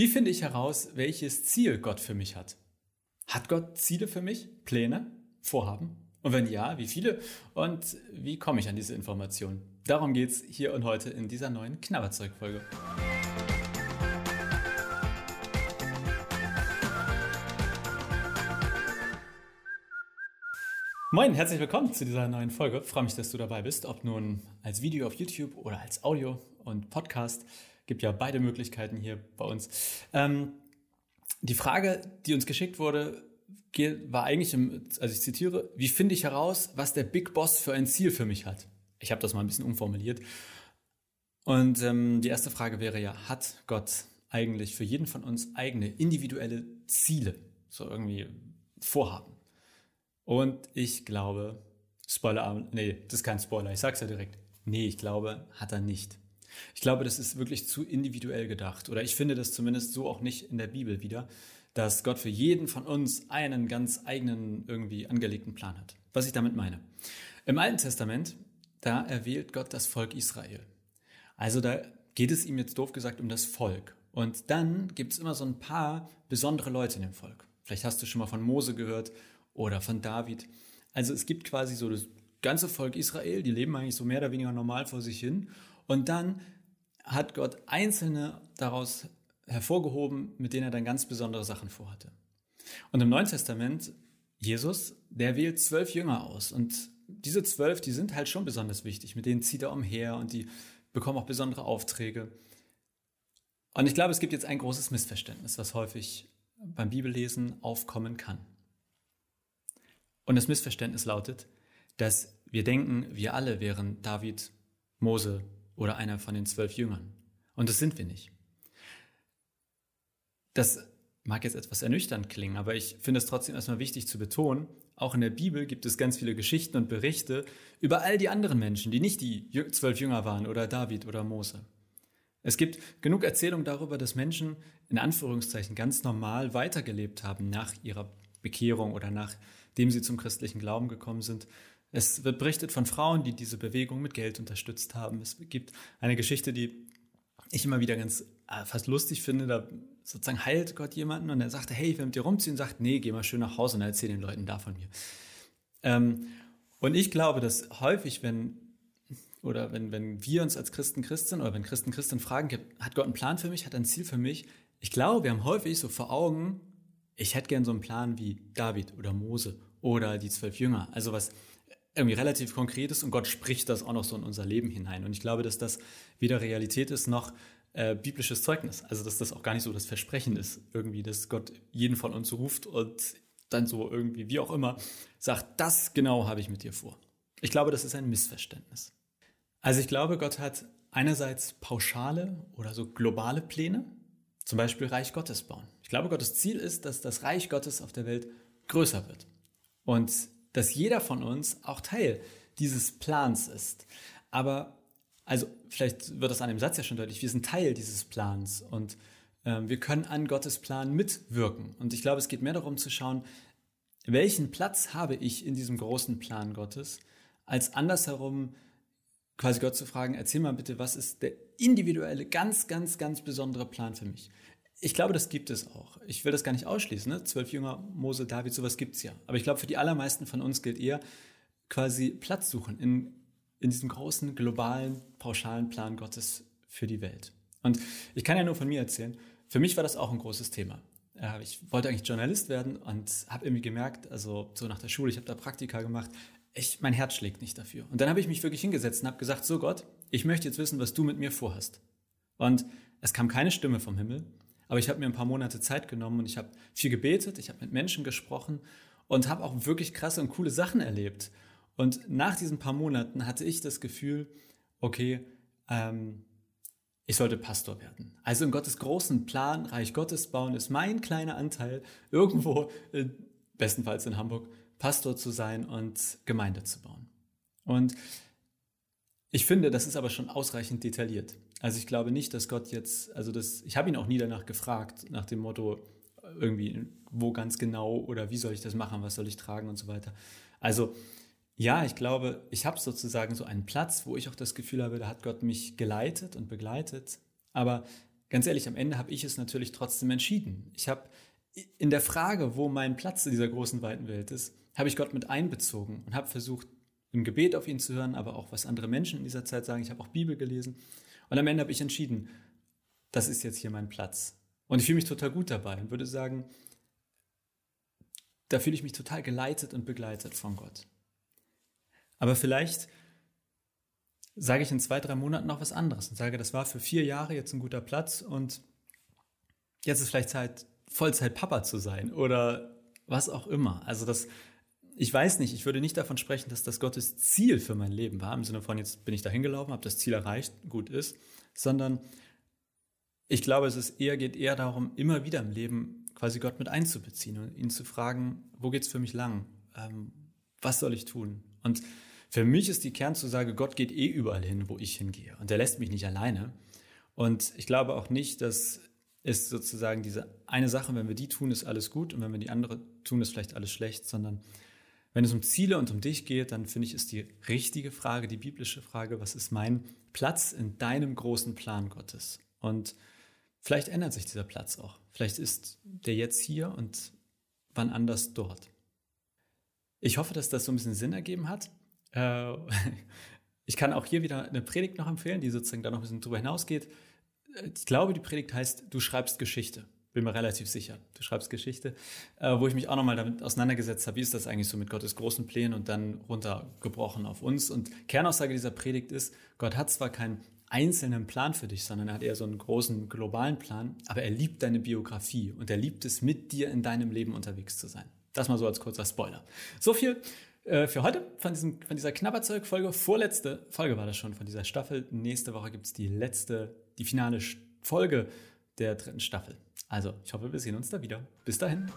Wie finde ich heraus, welches Ziel Gott für mich hat? Hat Gott Ziele für mich? Pläne? Vorhaben? Und wenn ja, wie viele? Und wie komme ich an diese Informationen? Darum geht es hier und heute in dieser neuen Knabberzeug-Folge. Moin, herzlich willkommen zu dieser neuen Folge. freue mich, dass du dabei bist, ob nun als Video auf YouTube oder als Audio und Podcast. Gibt ja beide Möglichkeiten hier bei uns. Ähm, die Frage, die uns geschickt wurde, war eigentlich, im, also ich zitiere, wie finde ich heraus, was der Big Boss für ein Ziel für mich hat? Ich habe das mal ein bisschen umformuliert. Und ähm, die erste Frage wäre ja, hat Gott eigentlich für jeden von uns eigene individuelle Ziele, so irgendwie Vorhaben? Und ich glaube, Spoiler, nee, das ist kein Spoiler, ich sag's ja direkt. Nee, ich glaube, hat er nicht. Ich glaube, das ist wirklich zu individuell gedacht. Oder ich finde das zumindest so auch nicht in der Bibel wieder, dass Gott für jeden von uns einen ganz eigenen, irgendwie angelegten Plan hat. Was ich damit meine. Im Alten Testament, da erwählt Gott das Volk Israel. Also da geht es ihm jetzt doof gesagt um das Volk. Und dann gibt es immer so ein paar besondere Leute in dem Volk. Vielleicht hast du schon mal von Mose gehört oder von David. Also es gibt quasi so das ganze Volk Israel, die leben eigentlich so mehr oder weniger normal vor sich hin. Und dann hat Gott einzelne daraus hervorgehoben, mit denen er dann ganz besondere Sachen vorhatte. Und im Neuen Testament, Jesus, der wählt zwölf Jünger aus. Und diese zwölf, die sind halt schon besonders wichtig. Mit denen zieht er umher und die bekommen auch besondere Aufträge. Und ich glaube, es gibt jetzt ein großes Missverständnis, was häufig beim Bibellesen aufkommen kann. Und das Missverständnis lautet, dass wir denken, wir alle wären David, Mose oder einer von den zwölf Jüngern. Und das sind wir nicht. Das mag jetzt etwas ernüchternd klingen, aber ich finde es trotzdem erstmal wichtig zu betonen, auch in der Bibel gibt es ganz viele Geschichten und Berichte über all die anderen Menschen, die nicht die zwölf Jünger waren oder David oder Mose. Es gibt genug Erzählungen darüber, dass Menschen in Anführungszeichen ganz normal weitergelebt haben nach ihrer Bekehrung oder nachdem sie zum christlichen Glauben gekommen sind. Es wird berichtet von Frauen, die diese Bewegung mit Geld unterstützt haben. Es gibt eine Geschichte, die ich immer wieder ganz äh, fast lustig finde. Da sozusagen heilt Gott jemanden und er sagt, hey, ich will mit dir rumziehen, und sagt, nee, geh mal schön nach Hause und erzähl den Leuten da von mir. Ähm, und ich glaube, dass häufig, wenn oder wenn, wenn wir uns als Christen Christen oder wenn Christen Christen fragen, hat Gott einen Plan für mich, hat ein Ziel für mich? Ich glaube, wir haben häufig so vor Augen, ich hätte gern so einen Plan wie David oder Mose oder die zwölf Jünger. Also was irgendwie relativ konkretes und Gott spricht das auch noch so in unser Leben hinein. Und ich glaube, dass das weder Realität ist noch äh, biblisches Zeugnis. Also dass das auch gar nicht so das Versprechen ist, irgendwie, dass Gott jeden von uns ruft und dann so irgendwie, wie auch immer, sagt, das genau habe ich mit dir vor. Ich glaube, das ist ein Missverständnis. Also ich glaube, Gott hat einerseits pauschale oder so globale Pläne, zum Beispiel Reich Gottes bauen. Ich glaube, Gottes Ziel ist, dass das Reich Gottes auf der Welt größer wird und dass jeder von uns auch Teil dieses Plans ist. Aber also vielleicht wird das an dem Satz ja schon deutlich, wir sind Teil dieses Plans und äh, wir können an Gottes Plan mitwirken. Und ich glaube, es geht mehr darum zu schauen, welchen Platz habe ich in diesem großen Plan Gottes, als andersherum quasi Gott zu fragen, erzähl mal bitte, was ist der individuelle, ganz, ganz, ganz besondere Plan für mich? Ich glaube, das gibt es auch. Ich will das gar nicht ausschließen. Ne? Zwölf Jünger, Mose, David, sowas gibt's ja. Aber ich glaube, für die allermeisten von uns gilt eher quasi Platz suchen in, in diesem großen, globalen, pauschalen Plan Gottes für die Welt. Und ich kann ja nur von mir erzählen. Für mich war das auch ein großes Thema. Ich wollte eigentlich Journalist werden und habe irgendwie gemerkt, also so nach der Schule, ich habe da Praktika gemacht, ich, mein Herz schlägt nicht dafür. Und dann habe ich mich wirklich hingesetzt und habe gesagt, so Gott, ich möchte jetzt wissen, was du mit mir vorhast. Und es kam keine Stimme vom Himmel, aber ich habe mir ein paar Monate Zeit genommen und ich habe viel gebetet, ich habe mit Menschen gesprochen und habe auch wirklich krasse und coole Sachen erlebt. Und nach diesen paar Monaten hatte ich das Gefühl, okay, ähm, ich sollte Pastor werden. Also in Gottes großen Plan, Reich Gottes bauen, ist mein kleiner Anteil irgendwo, äh, bestenfalls in Hamburg, Pastor zu sein und Gemeinde zu bauen. Und ich finde, das ist aber schon ausreichend detailliert. Also ich glaube nicht, dass Gott jetzt, also das, ich habe ihn auch nie danach gefragt, nach dem Motto, irgendwie, wo ganz genau oder wie soll ich das machen, was soll ich tragen und so weiter. Also ja, ich glaube, ich habe sozusagen so einen Platz, wo ich auch das Gefühl habe, da hat Gott mich geleitet und begleitet. Aber ganz ehrlich, am Ende habe ich es natürlich trotzdem entschieden. Ich habe in der Frage, wo mein Platz in dieser großen, weiten Welt ist, habe ich Gott mit einbezogen und habe versucht, im Gebet auf ihn zu hören, aber auch was andere Menschen in dieser Zeit sagen. Ich habe auch Bibel gelesen. Und am Ende habe ich entschieden, das ist jetzt hier mein Platz. Und ich fühle mich total gut dabei und würde sagen, da fühle ich mich total geleitet und begleitet von Gott. Aber vielleicht sage ich in zwei, drei Monaten noch was anderes und sage, das war für vier Jahre jetzt ein guter Platz und jetzt ist vielleicht Zeit, Vollzeit Papa zu sein oder was auch immer. Also das, ich weiß nicht, ich würde nicht davon sprechen, dass das Gottes Ziel für mein Leben war, im Sinne von, jetzt bin ich da hingelaufen, habe das Ziel erreicht, gut ist, sondern ich glaube, es ist eher, geht eher darum, immer wieder im Leben quasi Gott mit einzubeziehen und ihn zu fragen, wo geht es für mich lang? Ähm, was soll ich tun? Und für mich ist die Kernzusage, Gott geht eh überall hin, wo ich hingehe. Und er lässt mich nicht alleine. Und ich glaube auch nicht, dass es sozusagen diese eine Sache, wenn wir die tun, ist alles gut und wenn wir die andere tun, ist vielleicht alles schlecht, sondern wenn es um Ziele und um dich geht, dann finde ich, ist die richtige Frage, die biblische Frage, was ist mein Platz in deinem großen Plan Gottes? Und Vielleicht ändert sich dieser Platz auch. Vielleicht ist der jetzt hier und wann anders dort. Ich hoffe, dass das so ein bisschen Sinn ergeben hat. Äh, ich kann auch hier wieder eine Predigt noch empfehlen, die sozusagen da noch ein bisschen drüber hinausgeht. Ich glaube, die Predigt heißt, du schreibst Geschichte. Bin mir relativ sicher. Du schreibst Geschichte, äh, wo ich mich auch nochmal damit auseinandergesetzt habe, wie ist das eigentlich so mit Gottes großen Plänen und dann runtergebrochen auf uns. Und Kernaussage dieser Predigt ist, Gott hat zwar kein einzelnen Plan für dich, sondern er hat eher so einen großen globalen Plan. Aber er liebt deine Biografie und er liebt es, mit dir in deinem Leben unterwegs zu sein. Das mal so als kurzer Spoiler. So viel äh, für heute von, diesem, von dieser Knabberzeug-Folge. Vorletzte Folge war das schon von dieser Staffel. Nächste Woche gibt es die letzte, die finale Folge der dritten Staffel. Also, ich hoffe, wir sehen uns da wieder. Bis dahin.